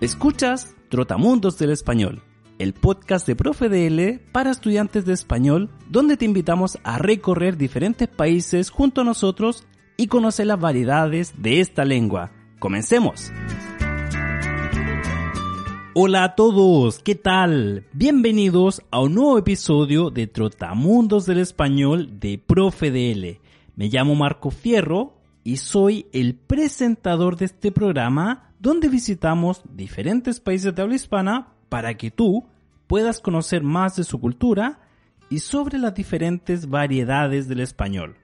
Escuchas Trotamundos del Español, el podcast de Profe DL para estudiantes de español, donde te invitamos a recorrer diferentes países junto a nosotros y conocer las variedades de esta lengua. ¡Comencemos! Hola a todos, ¿qué tal? Bienvenidos a un nuevo episodio de Trotamundos del Español de Profe DL. Me llamo Marco Fierro y soy el presentador de este programa donde visitamos diferentes países de habla hispana para que tú puedas conocer más de su cultura y sobre las diferentes variedades del español.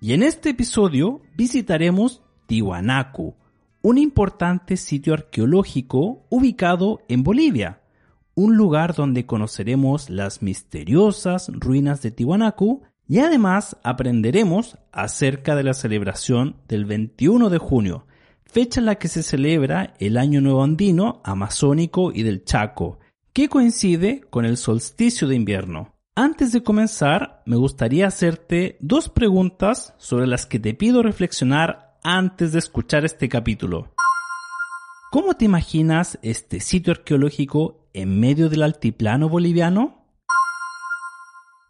Y en este episodio visitaremos Tiwanaku, un importante sitio arqueológico ubicado en Bolivia, un lugar donde conoceremos las misteriosas ruinas de Tiwanaku y además aprenderemos acerca de la celebración del 21 de junio, fecha en la que se celebra el Año Nuevo Andino, Amazónico y del Chaco, que coincide con el solsticio de invierno. Antes de comenzar, me gustaría hacerte dos preguntas sobre las que te pido reflexionar antes de escuchar este capítulo. ¿Cómo te imaginas este sitio arqueológico en medio del altiplano boliviano?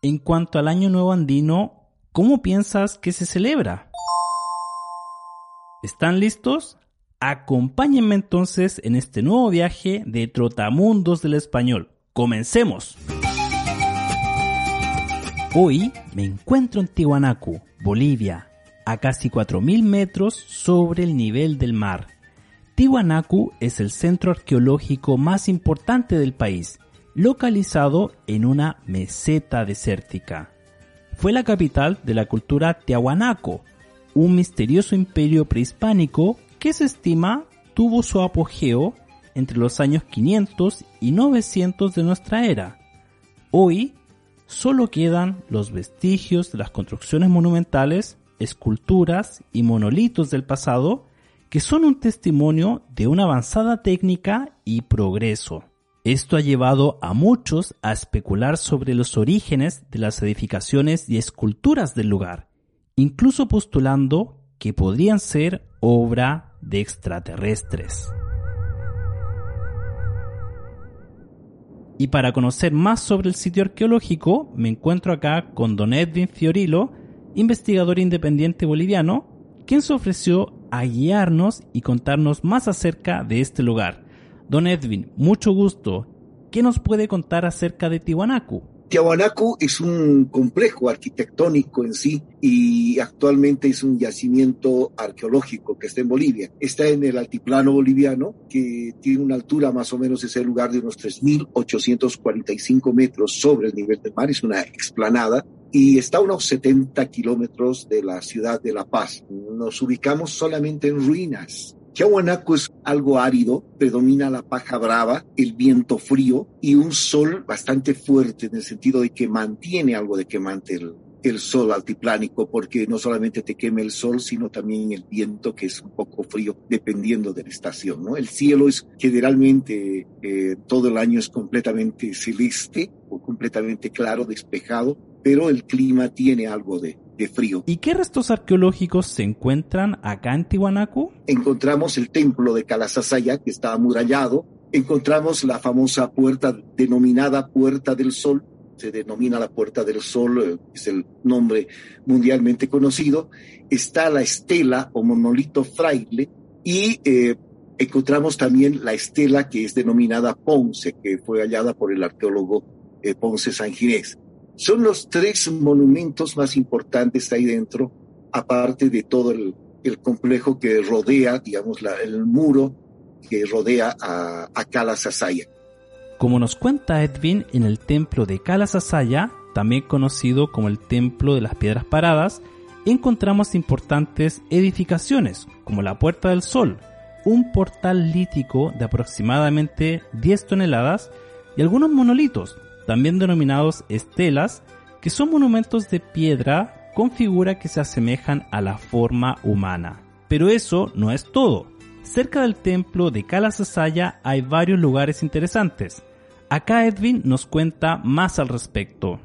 En cuanto al Año Nuevo Andino, ¿cómo piensas que se celebra? ¿Están listos? Acompáñenme entonces en este nuevo viaje de Trotamundos del Español. ¡Comencemos! Hoy me encuentro en Tiwanaku, Bolivia, a casi 4.000 metros sobre el nivel del mar. Tiwanaku es el centro arqueológico más importante del país, localizado en una meseta desértica. Fue la capital de la cultura tiahuanaco, un misterioso imperio prehispánico que se estima tuvo su apogeo entre los años 500 y 900 de nuestra era. Hoy solo quedan los vestigios de las construcciones monumentales, esculturas y monolitos del pasado que son un testimonio de una avanzada técnica y progreso. Esto ha llevado a muchos a especular sobre los orígenes de las edificaciones y esculturas del lugar incluso postulando que podrían ser obra de extraterrestres. Y para conocer más sobre el sitio arqueológico, me encuentro acá con Don Edwin Fiorilo, investigador independiente boliviano, quien se ofreció a guiarnos y contarnos más acerca de este lugar. Don Edwin, mucho gusto. ¿Qué nos puede contar acerca de Tiwanaku? Tiahuanaco es un complejo arquitectónico en sí y actualmente es un yacimiento arqueológico que está en Bolivia. Está en el altiplano boliviano, que tiene una altura más o menos, ese lugar de unos 3.845 metros sobre el nivel del mar, es una explanada y está a unos 70 kilómetros de la ciudad de La Paz. Nos ubicamos solamente en ruinas Tiahuanaco es algo árido, predomina la paja brava, el viento frío y un sol bastante fuerte en el sentido de que mantiene algo de quemante el, el sol altiplánico, porque no solamente te quema el sol, sino también el viento, que es un poco frío, dependiendo de la estación. El cielo es generalmente eh, todo el año es completamente celeste o completamente claro, despejado, pero el clima tiene algo de, frío. ¿Y qué restos arqueológicos se encuentran acá en Tiwanaku? Encontramos el templo de Calasasaya, que está amurallado. Encontramos la famosa puerta denominada Puerta del Sol. Se denomina la Puerta del Sol, eh, es el nombre mundialmente conocido. Está la estela o monolito fraile y eh, encontramos también la estela que es denominada Ponce, que fue hallada por el arqueólogo eh, Ponce Sanginés. Son los tres monumentos más importantes ahí dentro, aparte de todo el, complejo que rodea, digamos, el muro que rodea a, a Kala Como nos cuenta Edwin, en el templo de Kala también conocido como el Templo de las Piedras Paradas, encontramos importantes edificaciones, como la Puerta del Sol, un portal lítico de aproximadamente 10 toneladas y algunos monolitos, también denominados estelas, que son monumentos de piedra con figuras que se asemejan a la forma humana. Pero eso no es todo. Cerca del templo de Kalasasaya hay varios lugares interesantes. Acá Edwin nos cuenta más al respecto.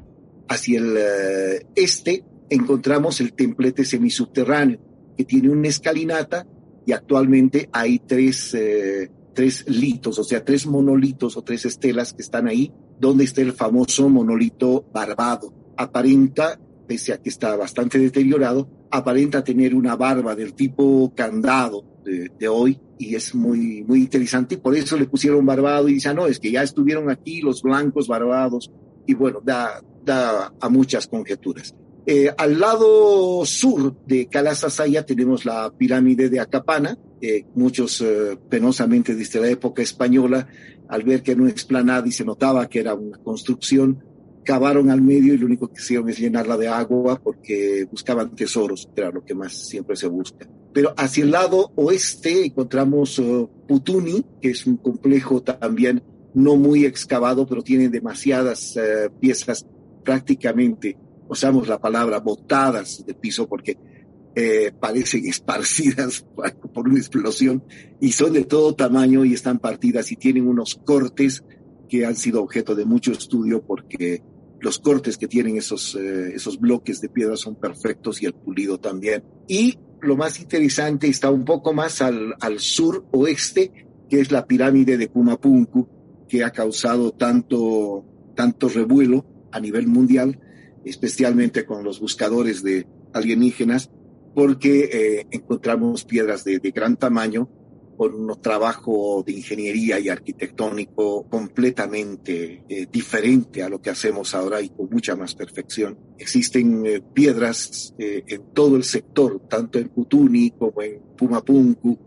Hacia el eh, este encontramos el templete semisubterráneo, que tiene una escalinata y actualmente hay tres, eh, tres litos, o sea, tres monolitos o tres estelas que están ahí, donde está el famoso monolito barbado. Aparenta, pese a que está bastante deteriorado, aparenta tener una barba del tipo candado de, de, hoy y es muy, muy interesante y por eso le pusieron barbado y dicen, no, es que ya estuvieron aquí los blancos barbados y bueno, da, da a muchas conjeturas. Eh, al lado sur de Calasasaya tenemos la pirámide de Acapana. Eh, muchos eh, penosamente desde la época española, al ver que no explanada y se notaba que era una construcción, cavaron al medio y lo único que hicieron es llenarla de agua porque buscaban tesoros, que era lo que más siempre se busca. Pero hacia el lado oeste encontramos uh, Putuni, que es un complejo también no muy excavado, pero tiene demasiadas uh, piezas prácticamente usamos la palabra botadas de piso porque eh, parecen esparcidas por una explosión y son de todo tamaño y están partidas y tienen unos cortes que han sido objeto de mucho estudio porque los cortes que tienen esos, eh, esos bloques de piedra son perfectos y el pulido también. Y lo más interesante está un poco más al, al sur oeste, que es la pirámide de Pumapunku, que ha causado tanto, tanto revuelo a nivel mundial especialmente con los buscadores de alienígenas, porque eh, encontramos piedras de, de, gran tamaño con un trabajo de ingeniería y arquitectónico completamente eh, diferente a lo que hacemos ahora y con mucha más perfección. Existen eh, piedras eh, en todo el sector, tanto en Putuni como en Pumapunku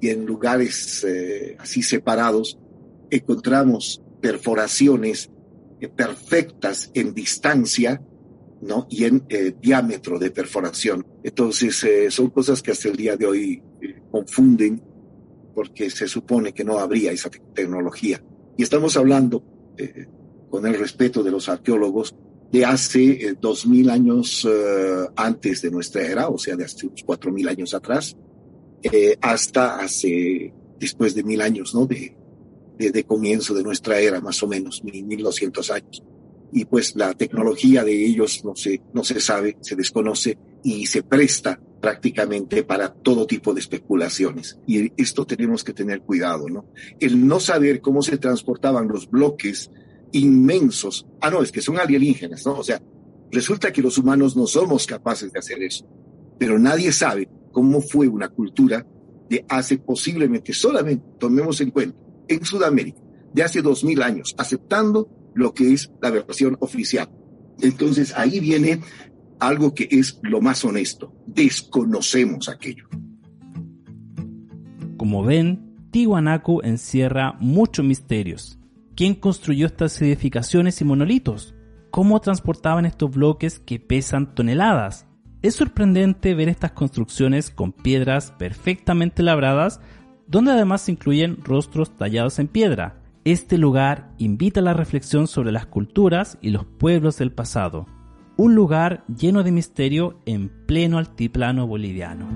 y en lugares eh, así separados. Encontramos perforaciones eh, perfectas en distancia ¿no? Y en eh, diámetro de perforación. Entonces, eh, son cosas que hasta el día de hoy eh, confunden porque se supone que no habría esa tecnología. Y estamos hablando, con el respeto de los arqueólogos, de hace dos mil años antes de nuestra era, o sea, de hace unos cuatro mil años atrás, hasta hace, después de mil años, ¿no? De, de, de, comienzo de nuestra era, más o menos, mil doscientos años y pues la tecnología de ellos no se, no se sabe, se desconoce y se presta prácticamente para todo tipo de especulaciones. Y esto tenemos que tener cuidado, ¿no? El no saber cómo se transportaban los bloques inmensos. Ah, no, es que son alienígenas, ¿no? O sea, resulta que los humanos no somos capaces de hacer eso. Pero nadie sabe cómo fue una cultura de hace posiblemente, solamente, tomemos en cuenta, en Sudamérica, de hace dos mil años, aceptando lo que es la versión oficial. Entonces ahí viene algo que es lo más honesto. Desconocemos aquello. Como ven, Tiwanaku encierra muchos misterios. ¿Quién construyó estas edificaciones y monolitos? ¿Cómo transportaban estos bloques que pesan toneladas? Es sorprendente ver estas construcciones con piedras perfectamente labradas, donde además se incluyen rostros tallados en piedra, este lugar invita a la reflexión sobre las culturas y los pueblos del pasado, un lugar lleno de misterio en pleno altiplano boliviano.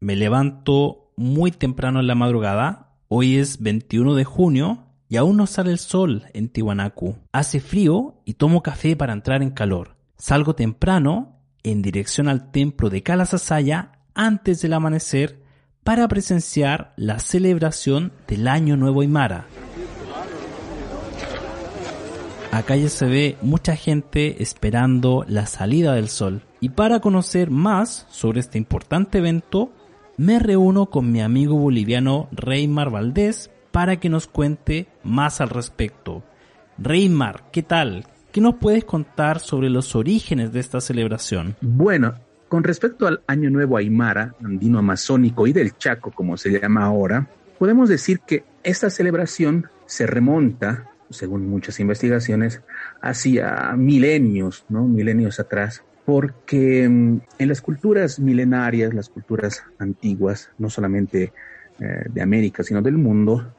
Me levanto muy temprano en la madrugada, hoy es 21 de junio y aún no sale el sol en Tiwanaku. Hace frío y tomo café para entrar en calor. Salgo temprano en dirección al templo de Calasasaya antes del amanecer para presenciar la celebración del Año Nuevo Aymara. Acá ya se ve mucha gente esperando la salida del sol. Y para conocer más sobre este importante evento, me reúno con mi amigo boliviano Reymar Valdés para que nos cuente más al respecto. Reymar, ¿qué tal? ¿Qué nos puedes contar sobre los orígenes de esta celebración? Bueno, con respecto al Año Nuevo Aymara, andino amazónico y del Chaco, como se llama ahora, podemos decir que esta celebración se remonta, según muchas investigaciones, hacia milenios, ¿no? Milenios atrás, porque mm, en las culturas milenarias, las culturas antiguas, no solamente eh, de América, sino del mundo,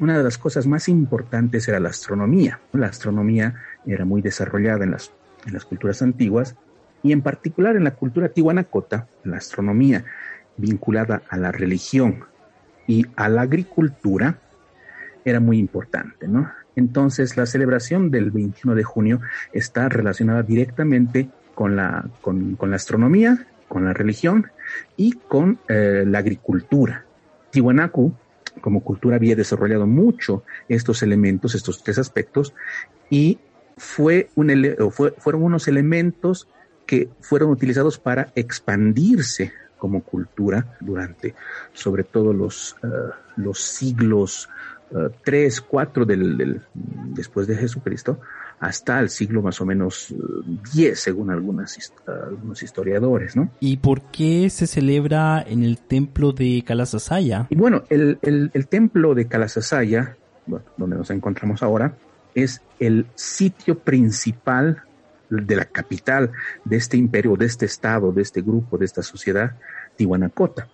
una de las cosas más importantes era la astronomía. La astronomía era muy desarrollada en las, en las culturas antiguas y en particular en la cultura tihuanacota, la astronomía vinculada a la religión y a la agricultura era muy importante, ¿no? Entonces la celebración del 21 de junio está relacionada directamente con la, con, la astronomía, con la religión y con eh, la agricultura. Tiwanaku, como cultura, había desarrollado mucho estos elementos, estos tres aspectos, y fue un fueron unos elementos que fueron utilizados para expandirse como cultura durante sobre todo los, eh, los siglos 3, 4 del, después de Jesucristo, hasta el siglo más o menos 10, eh, según algunas, algunos historiadores, ¿no? ¿Y por qué se celebra en el templo de Calasasaya? Y bueno, el, el, templo de Calasasaya, donde nos encontramos ahora, es el sitio principal de la capital de este imperio, de este estado, de este grupo, de esta sociedad, Tihuanacota.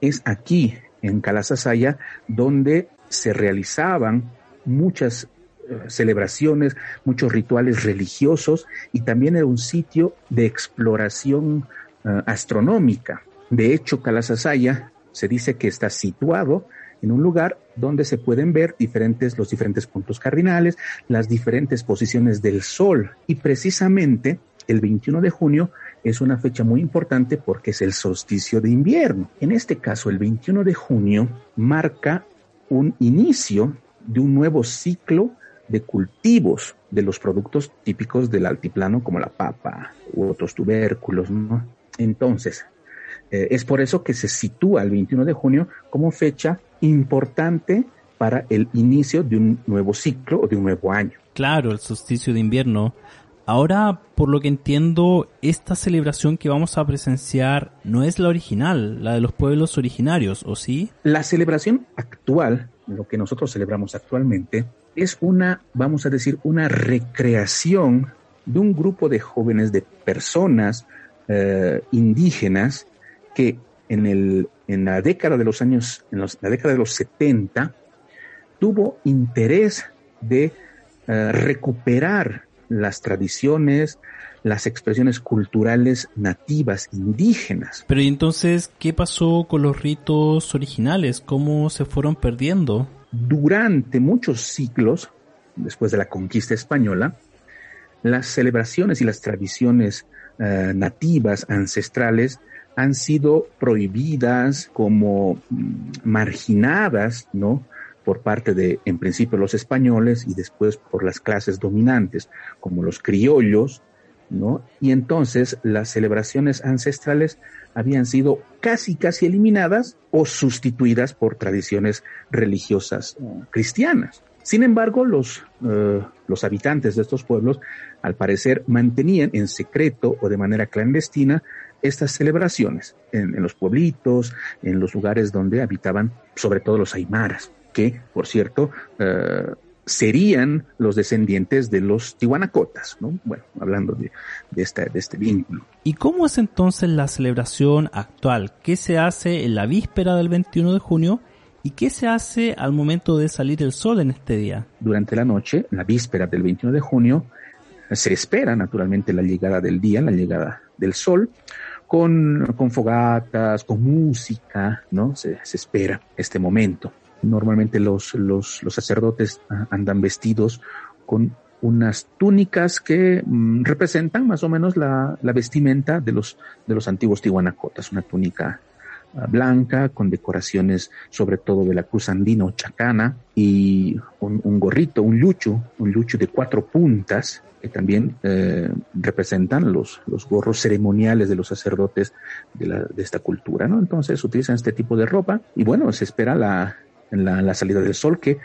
Es aquí, en Calasasaya, donde se realizaban muchas eh, celebraciones, muchos rituales religiosos y también era un sitio de exploración eh, astronómica. De hecho, Calasasaya se dice que está situado en un lugar donde se pueden ver diferentes, los diferentes puntos cardinales, las diferentes posiciones del Sol. Y precisamente el 21 de junio es una fecha muy importante porque es el solsticio de invierno. En este caso, el 21 de junio marca un inicio de un nuevo ciclo de cultivos de los productos típicos del altiplano como la papa u otros tubérculos. ¿no? Entonces, eh, es por eso que se sitúa el 21 de junio como fecha importante para el inicio de un nuevo ciclo o de un nuevo año. Claro, el solsticio de invierno. Ahora, por lo que entiendo, esta celebración que vamos a presenciar no es la original, la de los pueblos originarios, ¿o sí? La celebración actual, lo que nosotros celebramos actualmente, es una, vamos a decir, una recreación de un grupo de jóvenes, de personas eh, indígenas que en, el, en la década de los años, en la década de los 70, tuvo interés de eh, recuperar las tradiciones, las expresiones culturales nativas, indígenas. Pero entonces, ¿qué pasó con los ritos originales? ¿Cómo se fueron perdiendo? Durante muchos siglos, después de la conquista española, las celebraciones y las tradiciones eh, nativas, ancestrales, han sido prohibidas como mm, marginadas, ¿no? Por parte de, en principio, los españoles y después por las clases dominantes, como los criollos, ¿no? Y entonces las celebraciones ancestrales habían sido casi, casi eliminadas o sustituidas por tradiciones religiosas eh, cristianas. Sin embargo, los, eh, los habitantes de estos pueblos, al parecer, mantenían en secreto o de manera clandestina estas celebraciones en, los pueblitos, en los lugares donde habitaban sobre todo los aymaras, que, por cierto, eh, serían los descendientes de los tihuanacotas, ¿no? Bueno, hablando de, de, de este vínculo. ¿Y cómo es entonces la celebración actual? ¿Qué se hace en la víspera del 21 de junio ¿Y qué se hace al momento de salir el sol en este día? Durante la noche, la víspera del 21 de junio, se espera naturalmente la llegada del día, la llegada del sol, con, con fogatas, con música, ¿no? Se, se espera este momento. Normalmente los, los, los sacerdotes ah, andan vestidos con unas túnicas que mm, representan más o menos la, la, vestimenta de los, de los antiguos tihuanacotas, una túnica blanca con decoraciones sobre todo de la cruz andina chacana y un, gorrito, un lucho, un lucho de cuatro puntas que también eh, representan los, los gorros ceremoniales de los sacerdotes de, la, de esta cultura, ¿no? Entonces utilizan este tipo de ropa y bueno, se espera la, la, la salida del sol que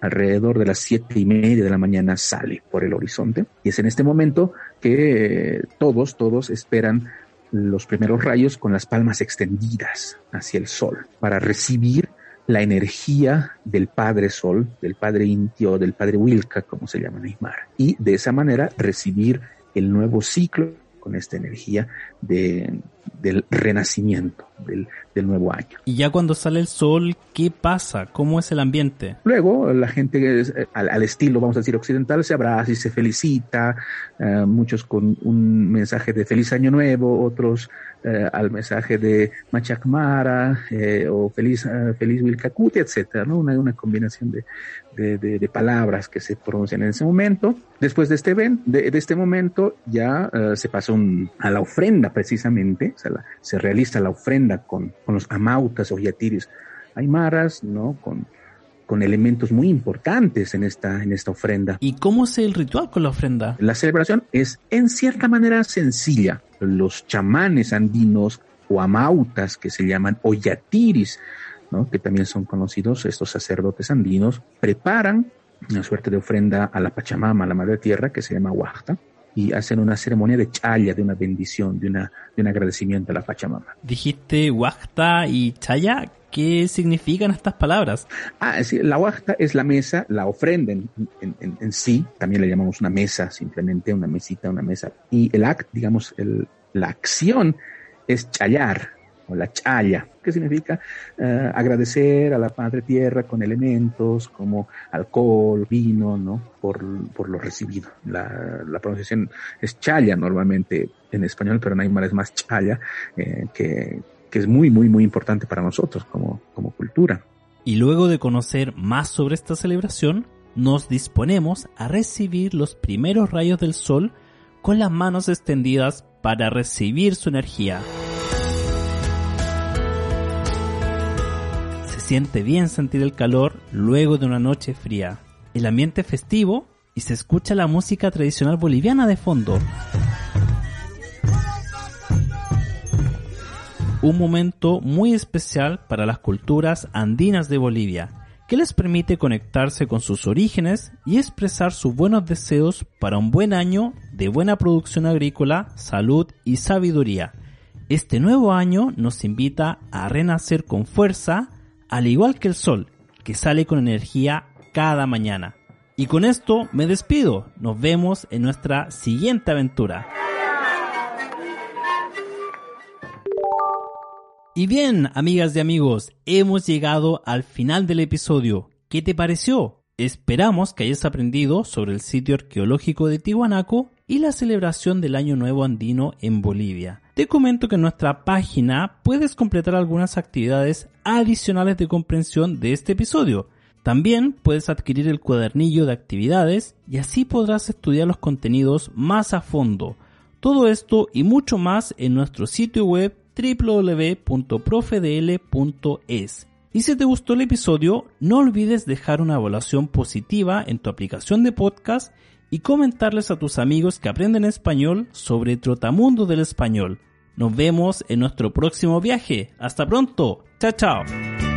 alrededor de las siete y media de la mañana sale por el horizonte y es en este momento que eh, todos, todos esperan los primeros rayos con las palmas extendidas hacia el sol para recibir la energía del Padre Sol, del Padre Intio, del Padre Wilka, como se llama en y de esa manera recibir el nuevo ciclo con esta energía de, del renacimiento, del, del, nuevo año. Y ya cuando sale el sol, ¿qué pasa? ¿Cómo es el ambiente? Luego la gente eh, al, al, estilo, vamos a decir, occidental, se abraza y se felicita, uh, muchos con un mensaje de feliz año nuevo, otros uh, al mensaje de Machacmara eh, o feliz, feliz Wilcacuti, etcétera, ¿no? Una, una combinación de, de, de, de, palabras que se pronuncian en ese momento. Después de este, event, de, de este momento ya se pasa un, a la ofrenda precisamente, o sea, la, se realiza la ofrenda con, con los amautas o yatiris aymaras, ¿no? Con, con elementos muy importantes en esta, en esta ofrenda. ¿Y cómo es el ritual con la ofrenda? La celebración es en cierta manera sencilla. Los chamanes andinos o amautas que se llaman o yatiris, ¿no? que también son conocidos estos sacerdotes andinos, preparan una suerte de ofrenda a la Pachamama, a la Madre Tierra, que se llama Huachta, y hacen una ceremonia de chaya, de una bendición, de, una, de un agradecimiento a la Pachamama. Dijiste Huachta y chaya. ¿Qué significan estas palabras? Ah, sí, la huachta es la mesa, la ofrenda en, en, en, en, sí, también le llamamos una mesa, simplemente una mesita, una mesa. Y el act, digamos, el, la acción es chayar, la chaya, que significa uh, agradecer a la Madre Tierra con elementos como alcohol, vino, ¿no? Por, por lo recibido. La, la pronunciación es chaya normalmente en español, pero en Aymara es más chaya eh, que que es muy, muy, muy importante para nosotros como, como cultura. Y luego de conocer más sobre esta celebración, nos disponemos a recibir los primeros rayos del sol con las manos extendidas para recibir su energía. Siente bien sentir el calor luego de una noche fría. El ambiente festivo y se escucha la música tradicional boliviana de fondo. un momento muy especial para las culturas andinas de Bolivia, que les permite conectarse con sus orígenes y expresar sus buenos deseos para un buen año de buena producción agrícola, salud y sabiduría. Este nuevo año nos invita a renacer con fuerza, al igual que el sol, que sale con energía cada mañana. Y con esto me despido, nos vemos en nuestra siguiente aventura. Y bien, amigas y amigos, hemos llegado al final del episodio. ¿Qué te pareció? Esperamos que hayas aprendido sobre el sitio arqueológico de Tihuanaco y la celebración del Año Nuevo Andino en Bolivia. Te comento que en nuestra página puedes completar algunas actividades adicionales de comprensión de este episodio. También puedes adquirir el cuadernillo de actividades y así podrás estudiar los contenidos más a fondo. Todo esto y mucho más en nuestro sitio web www.profedl.es. Y si te gustó el episodio, no olvides dejar una evaluación positiva en tu aplicación de podcast y comentarles a tus amigos que aprenden español sobre Trotamundo del Español. Nos vemos en nuestro próximo viaje. Hasta pronto. Chao, chao.